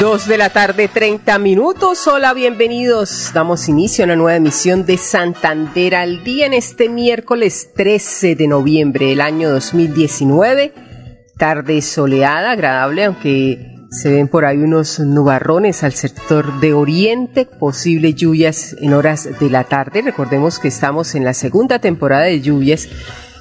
Dos de la tarde, 30 minutos. Hola, bienvenidos. Damos inicio a una nueva emisión de Santander al día en este miércoles 13 de noviembre del año 2019. Tarde soleada, agradable, aunque se ven por ahí unos nubarrones al sector de oriente, posibles lluvias en horas de la tarde. Recordemos que estamos en la segunda temporada de lluvias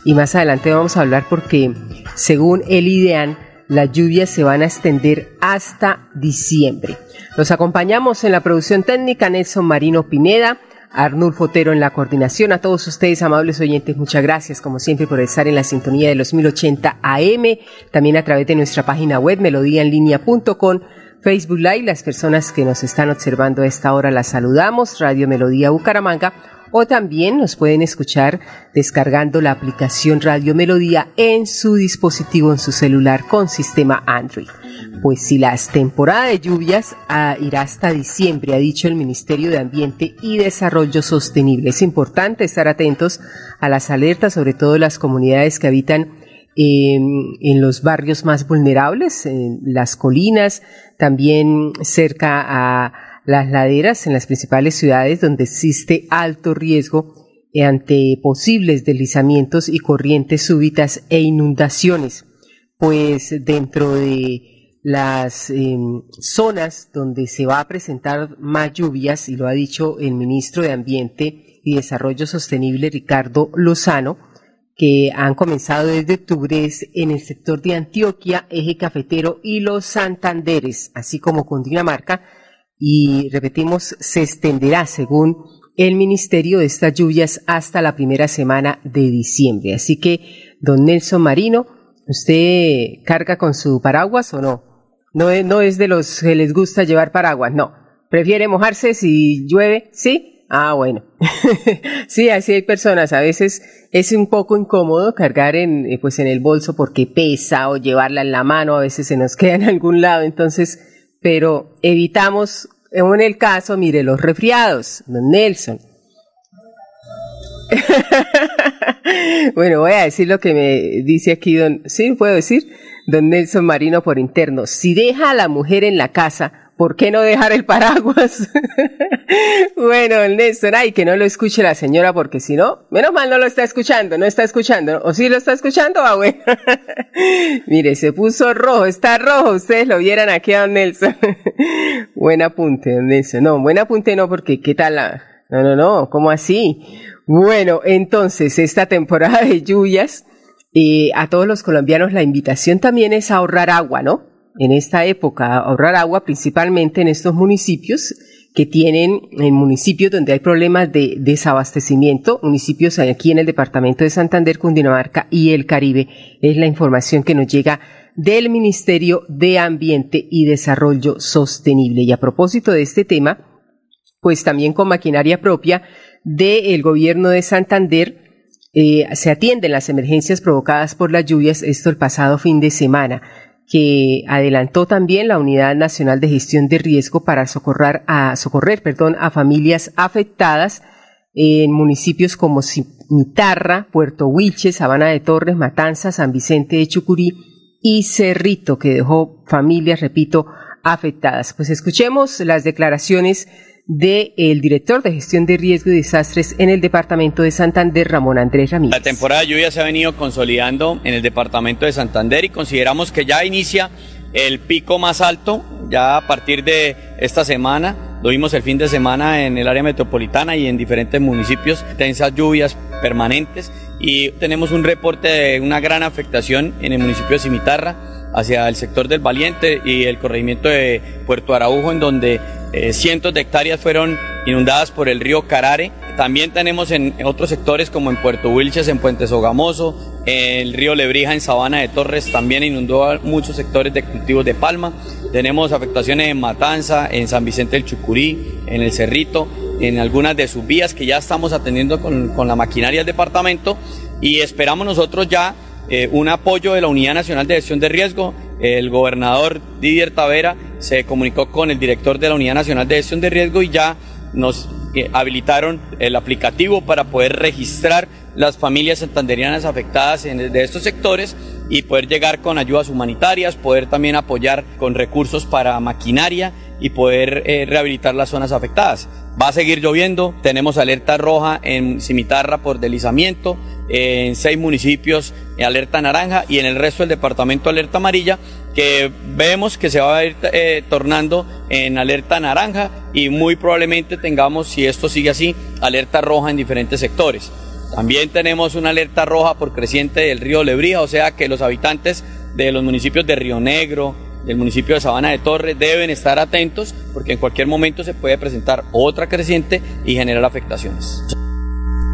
y más adelante vamos a hablar porque según el IDEAN, las lluvias se van a extender hasta diciembre. Los acompañamos en la producción técnica Nelson Marino Pineda, Arnulfo Otero en la coordinación. A todos ustedes, amables oyentes, muchas gracias, como siempre, por estar en la sintonía de los 1080 AM, también a través de nuestra página web, melodíaenlínea.com. Facebook Live, las personas que nos están observando a esta hora las saludamos, Radio Melodía Bucaramanga o también nos pueden escuchar descargando la aplicación Radio Melodía en su dispositivo, en su celular con sistema Android. Pues si las temporadas de lluvias ah, irá hasta diciembre, ha dicho el Ministerio de Ambiente y Desarrollo Sostenible. Es importante estar atentos a las alertas, sobre todo las comunidades que habitan en los barrios más vulnerables, en las colinas, también cerca a las laderas en las principales ciudades donde existe alto riesgo ante posibles deslizamientos y corrientes súbitas e inundaciones. Pues dentro de las em, zonas donde se va a presentar más lluvias, y lo ha dicho el ministro de Ambiente y Desarrollo Sostenible Ricardo Lozano, que han comenzado desde octubre en el sector de Antioquia, Eje Cafetero y los Santanderes, así como Cundinamarca, y repetimos, se extenderá según el Ministerio de estas lluvias hasta la primera semana de diciembre. Así que, don Nelson Marino, ¿usted carga con su paraguas o no? No es, no es de los que les gusta llevar paraguas, no. ¿Prefiere mojarse si llueve? ¿Sí? Ah, bueno. sí, así hay personas. A veces es un poco incómodo cargar en, eh, pues en el bolso porque pesa o llevarla en la mano. A veces se nos queda en algún lado. Entonces, pero evitamos, en el caso, mire, los resfriados, don Nelson. bueno, voy a decir lo que me dice aquí don, sí, puedo decir, don Nelson Marino por interno. Si deja a la mujer en la casa, ¿por qué no dejar el paraguas? bueno, Néstor, ay, que no lo escuche la señora, porque si no, menos mal no lo está escuchando, no está escuchando, o sí lo está escuchando, ah, bueno. Mire, se puso rojo, está rojo, ustedes lo vieran aquí a don Nelson. buen apunte, don Nelson. No, buen apunte no, porque qué tal la... No, no, no, ¿cómo así? Bueno, entonces, esta temporada de lluvias, eh, a todos los colombianos la invitación también es ahorrar agua, ¿no? En esta época ahorrar agua, principalmente en estos municipios que tienen, en municipios donde hay problemas de desabastecimiento, municipios aquí en el departamento de Santander, Cundinamarca y el Caribe. Es la información que nos llega del Ministerio de Ambiente y Desarrollo Sostenible. Y a propósito de este tema, pues también con maquinaria propia del gobierno de Santander, eh, se atienden las emergencias provocadas por las lluvias, esto el pasado fin de semana que adelantó también la Unidad Nacional de Gestión de Riesgo para socorrer a, socorrer, perdón, a familias afectadas en municipios como Cimitarra, Puerto Huiche, Sabana de Torres, Matanza, San Vicente de Chucurí y Cerrito, que dejó familias, repito, afectadas. Pues escuchemos las declaraciones del director de gestión de riesgo y desastres en el departamento de Santander, Ramón Andrés Ramírez. La temporada de lluvia se ha venido consolidando en el departamento de Santander y consideramos que ya inicia el pico más alto, ya a partir de esta semana. Lo vimos el fin de semana en el área metropolitana y en diferentes municipios, tensas lluvias permanentes y tenemos un reporte de una gran afectación en el municipio de Cimitarra hacia el sector del Valiente y el corregimiento de Puerto Araujo, en donde eh, cientos de hectáreas fueron inundadas por el río Carare. También tenemos en otros sectores como en Puerto Wilches, en Puente Sogamoso, el río Lebrija en Sabana de Torres también inundó muchos sectores de cultivos de palma. Tenemos afectaciones en Matanza, en San Vicente del Chucurí, en el Cerrito, en algunas de sus vías que ya estamos atendiendo con, con la maquinaria del departamento y esperamos nosotros ya eh, un apoyo de la Unidad Nacional de Gestión de Riesgo. El gobernador Didier Tavera se comunicó con el director de la Unidad Nacional de Gestión de Riesgo y ya nos eh, habilitaron el aplicativo para poder registrar las familias santanderianas afectadas de estos sectores y poder llegar con ayudas humanitarias, poder también apoyar con recursos para maquinaria y poder eh, rehabilitar las zonas afectadas. Va a seguir lloviendo, tenemos alerta roja en Cimitarra por deslizamiento, en seis municipios alerta naranja y en el resto del departamento alerta amarilla, que vemos que se va a ir eh, tornando en alerta naranja y muy probablemente tengamos, si esto sigue así, alerta roja en diferentes sectores. También tenemos una alerta roja por creciente del río Lebrija, o sea que los habitantes de los municipios de Río Negro, del municipio de Sabana de Torres deben estar atentos porque en cualquier momento se puede presentar otra creciente y generar afectaciones.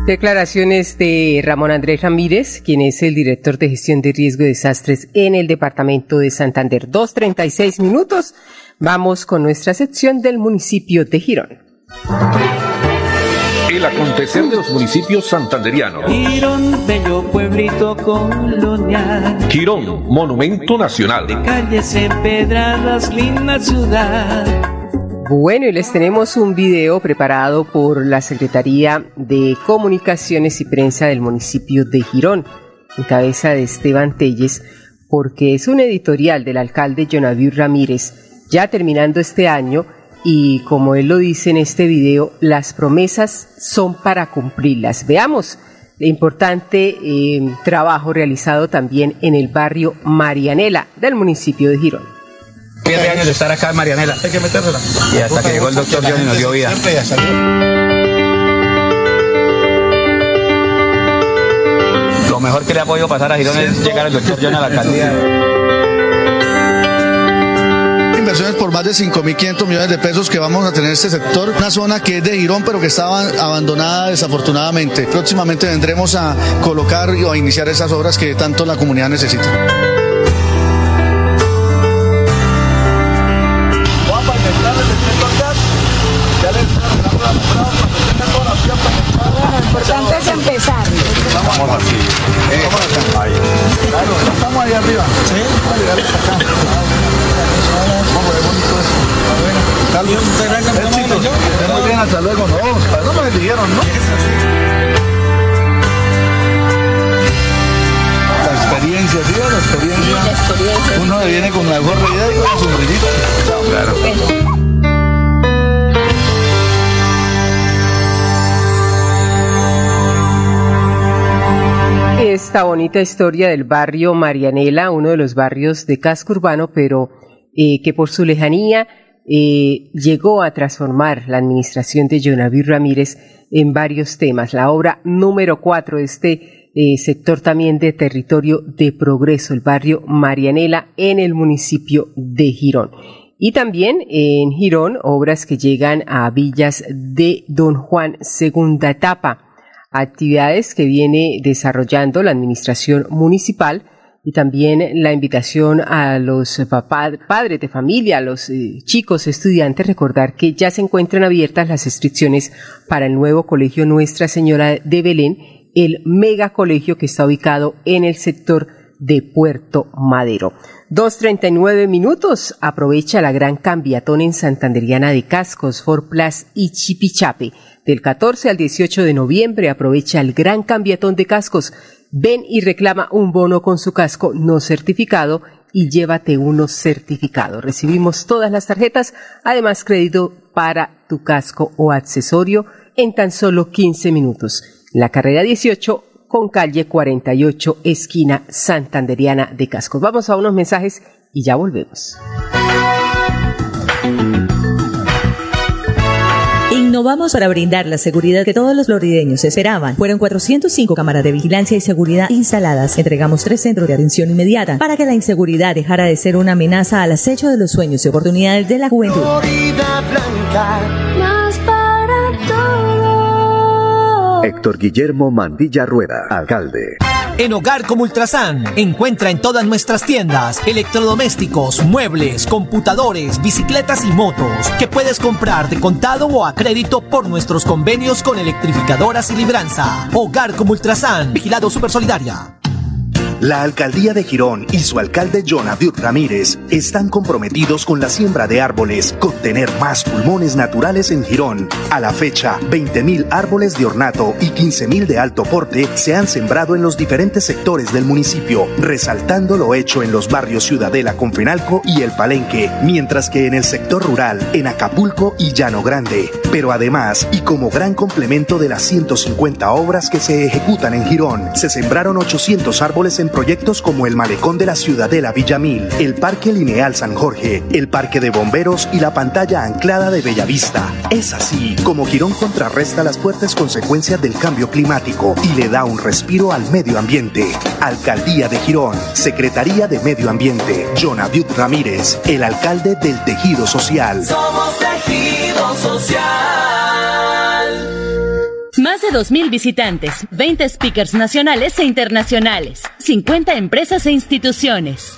Declaraciones de Ramón Andrés Ramírez, quien es el director de gestión de riesgo de desastres en el departamento de Santander. 2.36 minutos. Vamos con nuestra sección del municipio de Girón. El acontecer de los municipios santanderianos. Girón, bello pueblito colonial. Girón, monumento nacional. De calles empedradas, linda ciudad. Bueno, y les tenemos un video preparado por la Secretaría de Comunicaciones y Prensa del municipio de Girón, en cabeza de Esteban Telles, porque es un editorial del alcalde Jonavir Ramírez, ya terminando este año, y como él lo dice en este video, las promesas son para cumplirlas. Veamos el importante eh, trabajo realizado también en el barrio Marianela del municipio de Girón. Siete años de estar acá en Marianela. Hay que metérsela. Y hasta que llegó el doctor John y nos dio vida. Siempre ya salió. Lo mejor que le ha podido pasar a Girón es llegar el doctor John a la alcaldía. Inversiones por más de 5.500 millones de pesos que vamos a tener en este sector. Una zona que es de Girón, pero que estaba abandonada desafortunadamente. Próximamente vendremos a colocar o a iniciar esas obras que tanto la comunidad necesita. Esta bonita historia del barrio Marianela, uno de los barrios de casco urbano, pero eh, que por su lejanía eh, llegó a transformar la administración de Jonavir Ramírez en varios temas. La obra número cuatro de este eh, sector también de territorio de progreso, el barrio Marianela en el municipio de Girón. Y también en Girón, obras que llegan a villas de Don Juan, segunda etapa actividades que viene desarrollando la administración municipal y también la invitación a los padres de familia, a los eh, chicos estudiantes, recordar que ya se encuentran abiertas las inscripciones para el nuevo colegio Nuestra Señora de Belén, el mega colegio que está ubicado en el sector de Puerto Madero. 2.39 minutos. Aprovecha la gran cambiatón en Santanderiana de Cascos, For Plus y Chipichape. Del 14 al 18 de noviembre aprovecha el gran cambiatón de cascos. Ven y reclama un bono con su casco no certificado y llévate uno certificado. Recibimos todas las tarjetas, además crédito para tu casco o accesorio en tan solo 15 minutos. La carrera 18 con calle 48, esquina Santanderiana de Cascos. Vamos a unos mensajes y ya volvemos. Innovamos para brindar la seguridad que todos los florideños esperaban. Fueron 405 cámaras de vigilancia y seguridad instaladas. Entregamos tres centros de atención inmediata para que la inseguridad dejara de ser una amenaza al acecho de los sueños y oportunidades de la juventud. Héctor Guillermo Mandilla Rueda, alcalde. En Hogar como Ultrasan encuentra en todas nuestras tiendas electrodomésticos, muebles, computadores, bicicletas y motos que puedes comprar de contado o a crédito por nuestros convenios con electrificadoras y libranza. Hogar como Ultrasan, vigilado super solidaria. La alcaldía de Girón y su alcalde John Abiud Ramírez están comprometidos con la siembra de árboles, con tener más pulmones naturales en Girón. A la fecha, 20.000 árboles de ornato y 15.000 de alto porte se han sembrado en los diferentes sectores del municipio, resaltando lo hecho en los barrios Ciudadela, Confenalco y El Palenque, mientras que en el sector rural, en Acapulco y Llano Grande. Pero además, y como gran complemento de las 150 obras que se ejecutan en Girón, se sembraron 800 árboles en proyectos como el Malecón de la Ciudadela Villamil, el Parque Lineal San Jorge, el Parque de Bomberos y la pantalla anclada de Bellavista. Es así como Girón contrarresta las fuertes consecuencias del cambio climático y le da un respiro al medio ambiente. Alcaldía de Girón, Secretaría de Medio Ambiente, John Abiud Ramírez, el alcalde del tejido social. Somos tejido social. Más de 2.000 visitantes, 20 speakers nacionales e internacionales, 50 empresas e instituciones.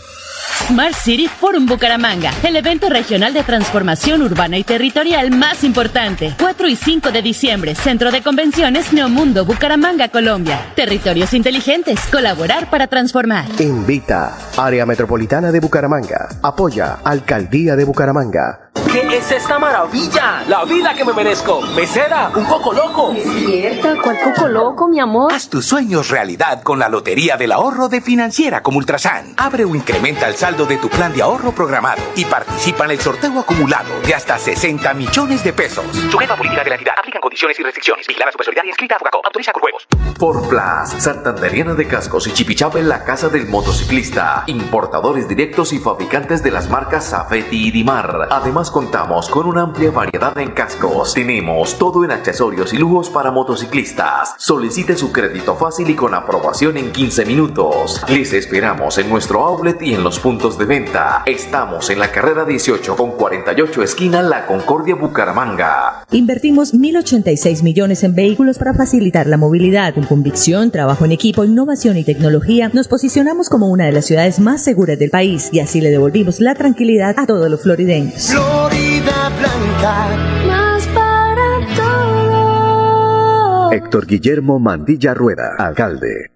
Smart City Forum Bucaramanga, el evento regional de transformación urbana y territorial más importante. 4 y 5 de diciembre, Centro de Convenciones Neomundo Bucaramanga, Colombia. Territorios inteligentes, colaborar para transformar. Invita, Área Metropolitana de Bucaramanga. Apoya, Alcaldía de Bucaramanga. ¿Qué es esta maravilla? La vida que me merezco. Mesera, un coco loco. Despierta, ¿cuál coco loco, mi amor? Haz tus sueños realidad con la Lotería del Ahorro de Financiera como Ultrasan. Abre o incrementa el saldo de tu plan de ahorro programado y participa en el sorteo acumulado de hasta 60 millones de pesos. Sujeta a política de la entidad. Aplican condiciones y restricciones. Vigila la supersolidaria y inscrita a Fugacop. Autoriza con juegos. Por Plus, Santanderiana de Cascos y Chipichapa en la casa del motociclista. Importadores directos y fabricantes de las marcas Safety y Dimar. Además contamos con una amplia variedad en cascos. Tenemos todo en accesorios y lujos para motociclistas. Solicite su crédito fácil y con aprobación en 15 minutos. Les esperamos en nuestro outlet y en los puntos de venta. Estamos en la carrera 18 con 48 esquina La Concordia Bucaramanga. Invertimos 1.086 millones en vehículos para facilitar la movilidad. Con convicción, trabajo en equipo, innovación y tecnología, nos posicionamos como una de las ciudades más seguras del país y así le devolvimos la tranquilidad a todos los florideños. Florida Blanca, más para todos. Héctor Guillermo Mandilla Rueda, alcalde.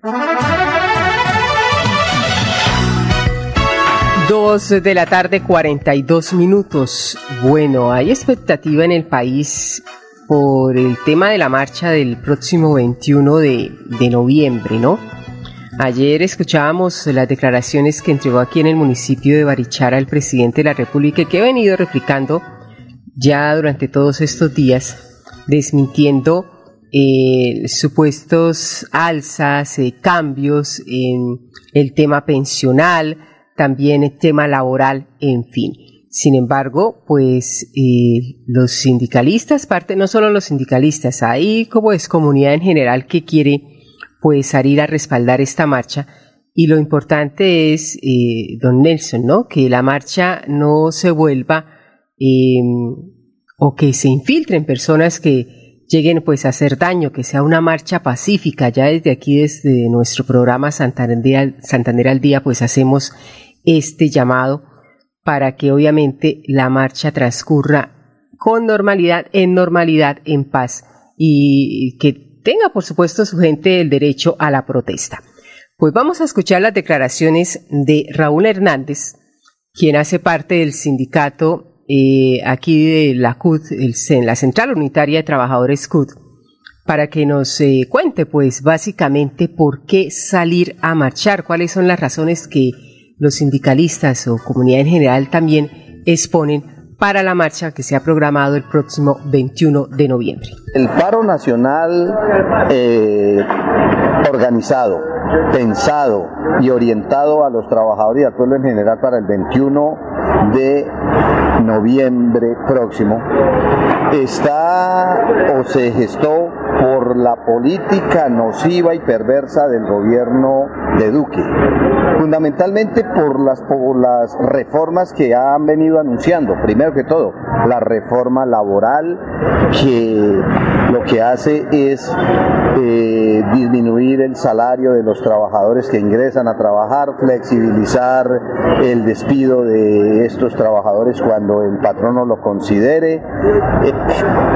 Dos de la tarde, 42 minutos. Bueno, hay expectativa en el país por el tema de la marcha del próximo 21 de, de noviembre, ¿no? Ayer escuchábamos las declaraciones que entregó aquí en el municipio de Barichara el presidente de la República que he venido replicando ya durante todos estos días, desmintiendo eh, supuestos alzas, eh, cambios en el tema pensional, también el tema laboral, en fin. Sin embargo, pues eh, los sindicalistas, parte no solo los sindicalistas, hay como es comunidad en general que quiere pues salir a respaldar esta marcha y lo importante es, eh, don Nelson, ¿no? Que la marcha no se vuelva eh, o que se infiltren personas que lleguen pues a hacer daño, que sea una marcha pacífica. Ya desde aquí, desde nuestro programa Santander, Santander al Día, pues hacemos este llamado para que obviamente la marcha transcurra con normalidad, en normalidad, en paz y que tenga por supuesto su gente el derecho a la protesta. Pues vamos a escuchar las declaraciones de Raúl Hernández, quien hace parte del sindicato eh, aquí de la CUT, el, la Central Unitaria de Trabajadores CUT, para que nos eh, cuente pues básicamente por qué salir a marchar, cuáles son las razones que los sindicalistas o comunidad en general también exponen para la marcha que se ha programado el próximo 21 de noviembre. El paro nacional eh, organizado pensado y orientado a los trabajadores y al pueblo en general para el 21 de noviembre próximo está o se gestó por la política nociva y perversa del gobierno de Duque, fundamentalmente por las, por las reformas que han venido anunciando. Primero que todo, la reforma laboral que lo que hace es eh, disminuir el salario de los trabajadores que ingresan a trabajar, flexibilizar el despido de estos trabajadores cuando el patrono lo considere, eh,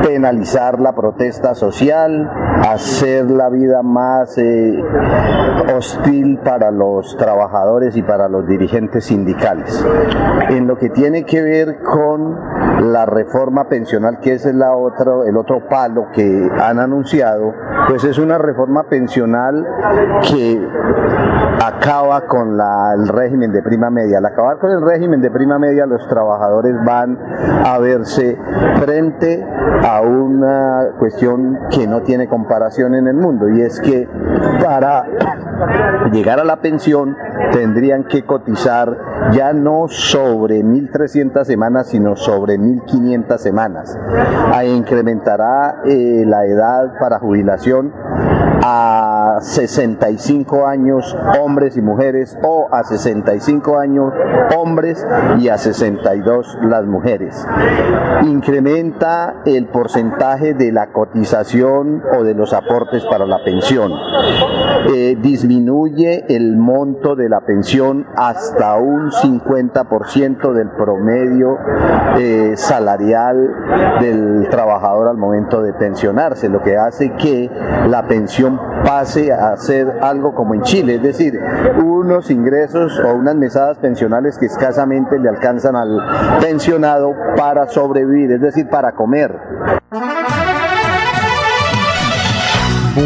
penalizar la protesta social, hacer la vida más eh, hostil para los trabajadores y para los dirigentes sindicales. En lo que tiene que ver con la reforma pensional, que es la otro, el otro palo que han anunciado, pues es una reforma pensional que acaba con la- el régimen de prima media. Al acabar con el régimen de prima media, los trabajadores van a verse frente a una cuestión que no tiene comparación en el mundo y es que para llegar a la pensión tendrían que cotizar ya no sobre 1.300 semanas, sino sobre 1.500 semanas. Ahí incrementará eh, la edad para jubilación a 65 años hombres y mujeres o a 65 años hombres y a 62 las mujeres. Incrementa el porcentaje de la cotización o de los aportes para la pensión. Eh, disminuye el monto de la pensión hasta un 50% del promedio eh, salarial del trabajador al momento de pensionarse, lo que hace que la pensión pase a ser algo como en Chile, es decir, unos ingresos o unas mesadas pensionales que escasamente le alcanzan al pensionado para sobrevivir, es decir, para comer.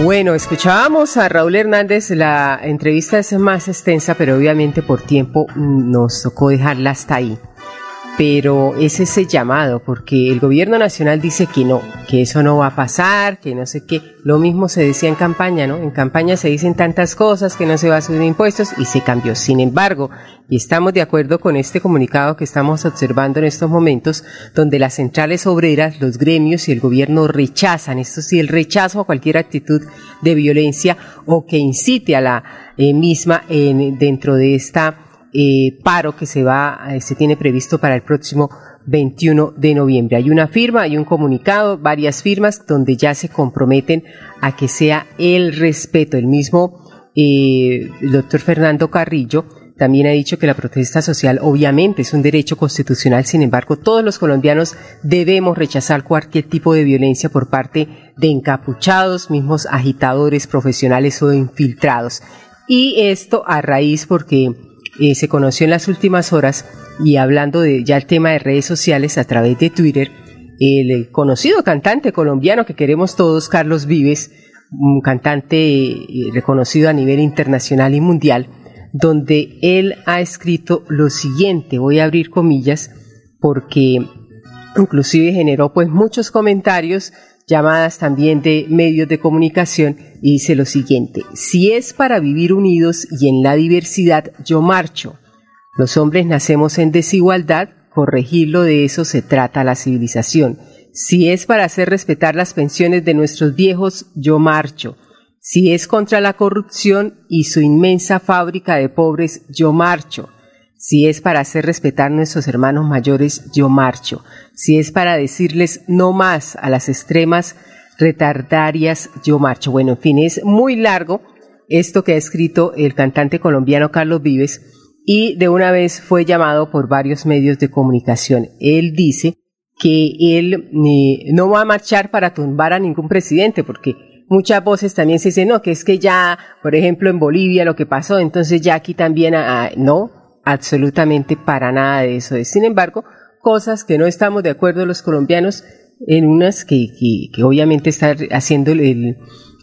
Bueno, escuchábamos a Raúl Hernández, la entrevista es más extensa, pero obviamente por tiempo mm, nos tocó dejarla hasta ahí. Pero es ese llamado, porque el gobierno nacional dice que no, que eso no va a pasar, que no sé qué. Lo mismo se decía en campaña, ¿no? En campaña se dicen tantas cosas que no se va a subir impuestos y se cambió. Sin embargo, y estamos de acuerdo con este comunicado que estamos observando en estos momentos, donde las centrales obreras, los gremios y el gobierno rechazan, esto sí, el rechazo a cualquier actitud de violencia o que incite a la eh, misma en- dentro de esta eh, paro que se va, eh, se tiene previsto para el próximo 21 de noviembre. Hay una firma, hay un comunicado, varias firmas donde ya se comprometen a que sea el respeto. El mismo eh, el doctor Fernando Carrillo también ha dicho que la protesta social obviamente es un derecho constitucional, sin embargo todos los colombianos debemos rechazar cualquier tipo de violencia por parte de encapuchados, mismos agitadores profesionales o infiltrados. Y esto a raíz porque eh, se conoció en las últimas horas y hablando de ya el tema de redes sociales a través de Twitter, el conocido cantante colombiano que queremos todos, Carlos Vives, un cantante eh, reconocido a nivel internacional y mundial, donde él ha escrito lo siguiente, voy a abrir comillas, porque inclusive generó pues muchos comentarios, llamadas también de medios de comunicación, y dice lo siguiente, si es para vivir unidos y en la diversidad, yo marcho. Los hombres nacemos en desigualdad, corregirlo de eso se trata la civilización. Si es para hacer respetar las pensiones de nuestros viejos, yo marcho. Si es contra la corrupción y su inmensa fábrica de pobres, yo marcho. Si es para hacer respetar nuestros hermanos mayores, yo marcho. Si es para decirles no más a las extremas retardarias, yo marcho. Bueno, en fin, es muy largo esto que ha escrito el cantante colombiano Carlos Vives y de una vez fue llamado por varios medios de comunicación. Él dice que él eh, no va a marchar para tumbar a ningún presidente porque muchas voces también se dicen, no, que es que ya, por ejemplo, en Bolivia lo que pasó, entonces ya aquí también, ah, no, absolutamente para nada de eso. Sin embargo, cosas que no estamos de acuerdo los colombianos en unas que, que, que obviamente está haciendo el,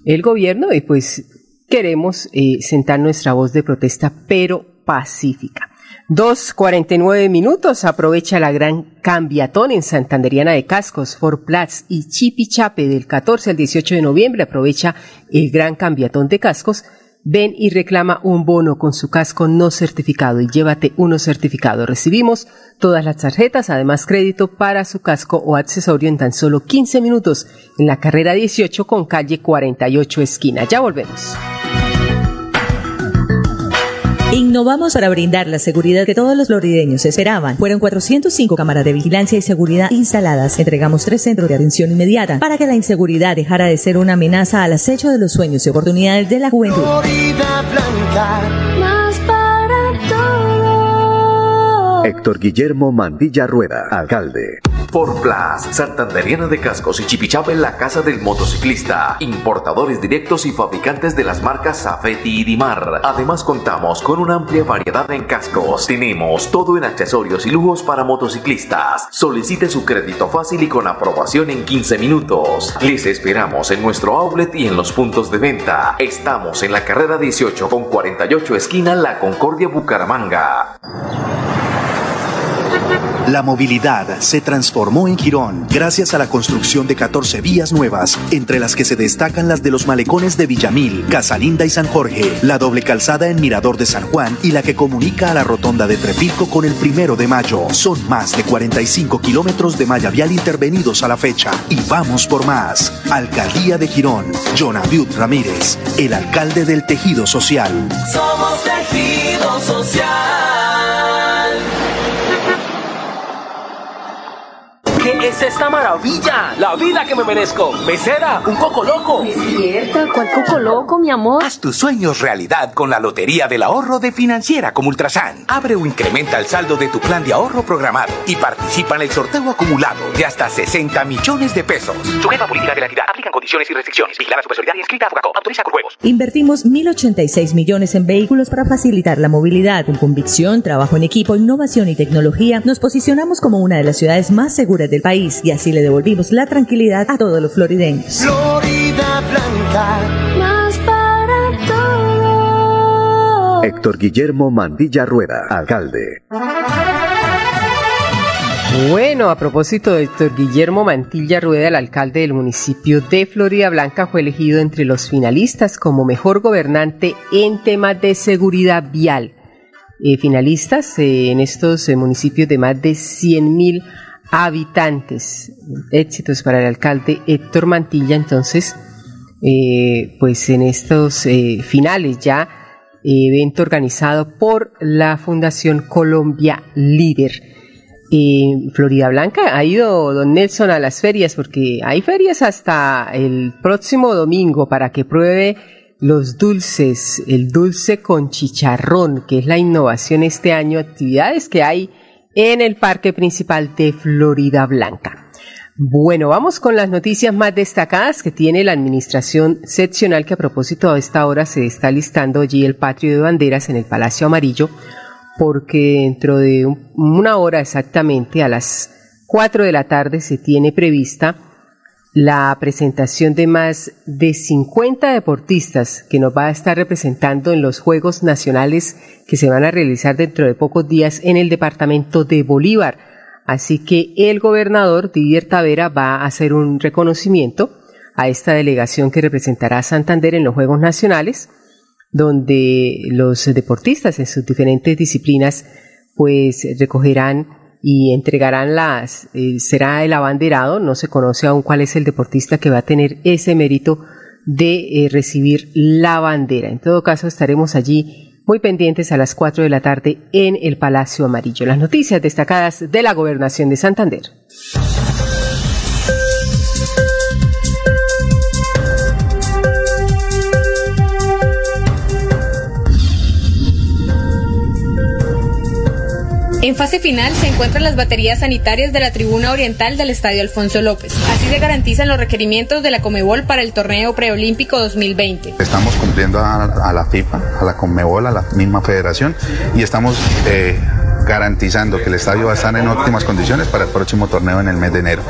el, gobierno y pues queremos eh, sentar nuestra voz de protesta, pero pacífica. 2.49 minutos, aprovecha la gran cambiatón en Santanderiana de Cascos, Fort Platz y Chipichape del 14 al 18 de noviembre, aprovecha el gran cambiatón de cascos Ven y reclama un bono con su casco no certificado y llévate uno certificado. Recibimos todas las tarjetas, además crédito para su casco o accesorio en tan solo 15 minutos en la carrera 18 con calle 48 esquina. Ya volvemos. Innovamos para brindar la seguridad que todos los florideños esperaban. Fueron 405 cámaras de vigilancia y seguridad instaladas. Entregamos tres centros de atención inmediata para que la inseguridad dejara de ser una amenaza al acecho de los sueños y oportunidades de la juventud. Florida Blanca, más para todos. Héctor Guillermo Mandilla Rueda, alcalde. Por Plus, Santanderiana de Cascos y Chipichapa en la Casa del Motociclista. Importadores directos y fabricantes de las marcas Safety y Dimar. Además contamos con una amplia variedad en cascos. Tenemos todo en accesorios y lujos para motociclistas. Solicite su crédito fácil y con aprobación en 15 minutos. Les esperamos en nuestro outlet y en los puntos de venta. Estamos en la carrera 18 con 48 esquina La Concordia Bucaramanga. La movilidad se transformó en Girón gracias a la construcción de 14 vías nuevas, entre las que se destacan las de los malecones de Villamil, Casalinda y San Jorge, la doble calzada en Mirador de San Juan y la que comunica a la rotonda de Trepilco con el primero de mayo. Son más de 45 kilómetros de malla vial intervenidos a la fecha y vamos por más. Alcaldía de Girón, Jonaviud Ramírez, el alcalde del tejido social. Somos tejido social. Es esta maravilla? La vida que me merezco. Mesera, un coco loco. Despierta, ¿cuál coco loco, mi amor? Haz tus sueños realidad con la Lotería del Ahorro de Financiera como Ultrasan. Abre o incrementa el saldo de tu plan de ahorro programado y participa en el sorteo acumulado de hasta 60 millones de pesos. Sujeta a política de la entidad. Aplican condiciones y restricciones. Vigilada Supersolidaria y inscrita a Fugacop. Autoriza con juegos. Invertimos 1.086 millones en vehículos para facilitar la movilidad. Con convicción, trabajo en equipo, innovación y tecnología, nos posicionamos como una de las ciudades más seguras del país y así le devolvimos la tranquilidad a todos los florideños. Florida Blanca, más para todos. Héctor Guillermo Mandilla Rueda, alcalde. Bueno, a propósito de Héctor Guillermo Mantilla Rueda, el alcalde del municipio de Florida Blanca, fue elegido entre los finalistas como mejor gobernante en temas de seguridad vial. Eh, finalistas eh, en estos eh, municipios de más de 100 mil habitantes. Éxitos para el alcalde Héctor Mantilla, entonces, eh, pues en estos eh, finales ya, evento organizado por la Fundación Colombia Líder. En Florida Blanca ha ido don Nelson a las ferias porque hay ferias hasta el próximo domingo para que pruebe los dulces, el dulce con chicharrón, que es la innovación este año, actividades que hay en el parque principal de Florida Blanca. Bueno, vamos con las noticias más destacadas que tiene la administración seccional que a propósito a esta hora se está listando allí el patio de banderas en el Palacio Amarillo porque dentro de un- una hora exactamente a las 4 de la tarde se tiene prevista la presentación de más de 50 deportistas que nos va a estar representando en los Juegos Nacionales que se van a realizar dentro de pocos días en el departamento de Bolívar. Así que el gobernador Didier Tavera va a hacer un reconocimiento a esta delegación que representará a Santander en los Juegos Nacionales, donde los deportistas en sus diferentes disciplinas pues recogerán y entregarán las, eh, será el abanderado, no se conoce aún cuál es el deportista que va a tener ese mérito de eh, recibir la bandera. En todo caso, estaremos allí muy pendientes a las 4 de la tarde en el Palacio Amarillo. Las noticias destacadas de la Gobernación de Santander. En fase final se encuentran las baterías sanitarias de la tribuna oriental del Estadio Alfonso López. Así se garantizan los requerimientos de la Comebol para el torneo preolímpico 2020. Estamos cumpliendo a, la FIFA, a la Conmebol, a la misma federación y estamos eh, garantizando que el estadio va a estar en óptimas condiciones para el próximo torneo en el mes de enero.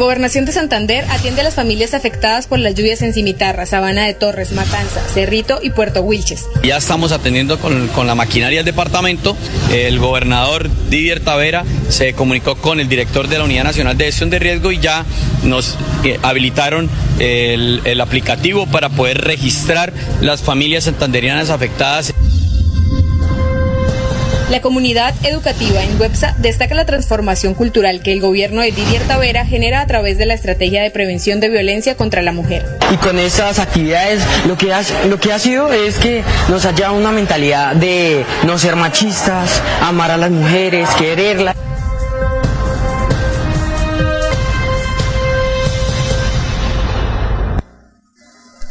Gobernación de Santander atiende a las familias afectadas por las lluvias en Cimitarra, Sabana de Torres, Matanza, Cerrito y Puerto Wilches. Ya estamos atendiendo con, la maquinaria del departamento. El gobernador Didier Tavera se comunicó con el director de la Unidad Nacional de Gestión de Riesgo y ya nos eh, habilitaron el aplicativo para poder registrar las familias santanderianas afectadas. La comunidad educativa en Websa destaca la transformación cultural que el gobierno de Didier Tavera genera a través de la estrategia de prevención de violencia contra la mujer. Y con esas actividades lo que, ha, lo que ha sido es que nos ha llevado una mentalidad de no ser machistas, amar a las mujeres, quererlas.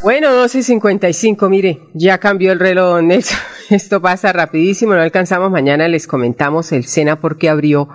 Bueno, 12 y 55, mire, ya cambió el reloj, Nelson. Esto pasa rapidísimo, no alcanzamos. Mañana les comentamos el SENA porque abrió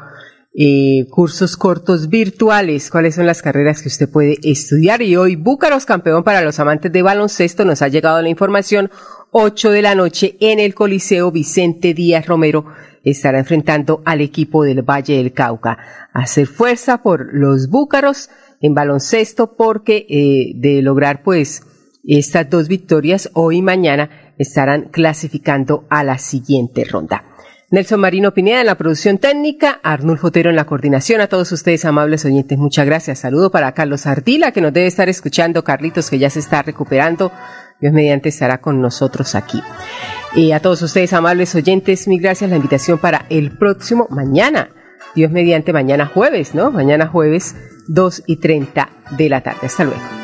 eh, cursos cortos virtuales, cuáles son las carreras que usted puede estudiar. Y hoy Búcaros, campeón para los amantes de baloncesto, nos ha llegado la información. 8 de la noche en el Coliseo Vicente Díaz Romero estará enfrentando al equipo del Valle del Cauca. Hacer fuerza por los Búcaros en baloncesto porque eh, de lograr pues estas dos victorias hoy y mañana estarán clasificando a la siguiente ronda. Nelson Marino Pineda en la producción técnica, Arnulfo Otero en la coordinación. A todos ustedes, amables oyentes, muchas gracias. Saludo para Carlos Ardila, que nos debe estar escuchando, Carlitos, que ya se está recuperando. Dios mediante estará con nosotros aquí. Y a todos ustedes, amables oyentes, mil gracias. La invitación para el próximo mañana. Dios mediante mañana jueves, ¿no? Mañana jueves, 2 y 30 de la tarde. Hasta luego.